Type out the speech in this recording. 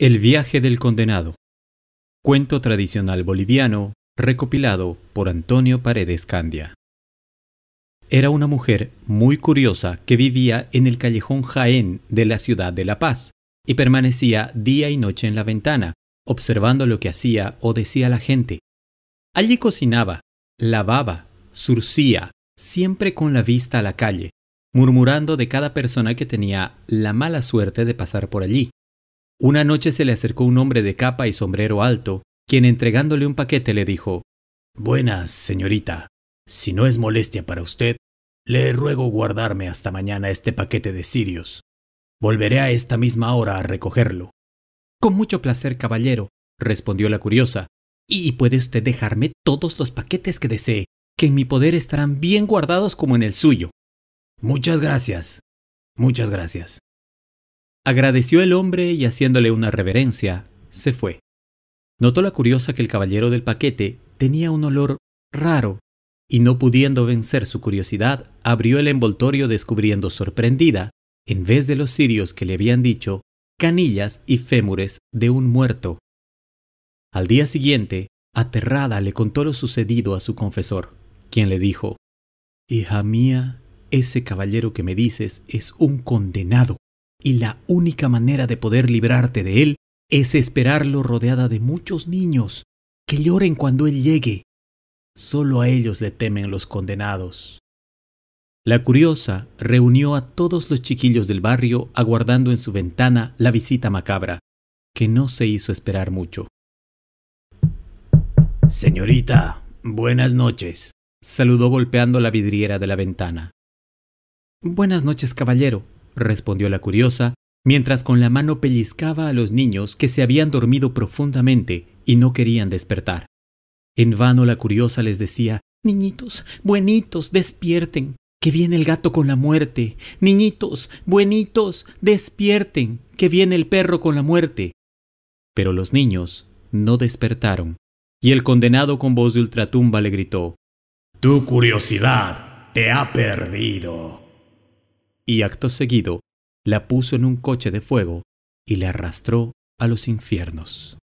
El viaje del condenado. Cuento tradicional boliviano recopilado por Antonio Paredes Candia. Era una mujer muy curiosa que vivía en el callejón Jaén de la ciudad de La Paz y permanecía día y noche en la ventana, observando lo que hacía o decía la gente. Allí cocinaba, lavaba, surcía, siempre con la vista a la calle, murmurando de cada persona que tenía la mala suerte de pasar por allí. Una noche se le acercó un hombre de capa y sombrero alto, quien entregándole un paquete le dijo Buenas, señorita. Si no es molestia para usted, le ruego guardarme hasta mañana este paquete de cirios. Volveré a esta misma hora a recogerlo. Con mucho placer, caballero, respondió la curiosa. Y puede usted dejarme todos los paquetes que desee, que en mi poder estarán bien guardados como en el suyo. Muchas gracias. Muchas gracias. Agradeció el hombre y haciéndole una reverencia, se fue. Notó la curiosa que el caballero del paquete tenía un olor raro, y no pudiendo vencer su curiosidad, abrió el envoltorio descubriendo sorprendida, en vez de los cirios que le habían dicho, canillas y fémures de un muerto. Al día siguiente, aterrada le contó lo sucedido a su confesor, quien le dijo, Hija mía, ese caballero que me dices es un condenado y la única manera de poder librarte de él es esperarlo rodeada de muchos niños que lloren cuando él llegue. Solo a ellos le temen los condenados. La curiosa reunió a todos los chiquillos del barrio aguardando en su ventana la visita macabra, que no se hizo esperar mucho. Señorita, buenas noches, saludó golpeando la vidriera de la ventana. Buenas noches, caballero, respondió la curiosa, mientras con la mano pellizcaba a los niños que se habían dormido profundamente y no querían despertar. En vano la curiosa les decía Niñitos, buenitos, despierten, que viene el gato con la muerte. Niñitos, buenitos, despierten, que viene el perro con la muerte. Pero los niños no despertaron, y el condenado con voz de ultratumba le gritó Tu curiosidad te ha perdido y acto seguido la puso en un coche de fuego y le arrastró a los infiernos.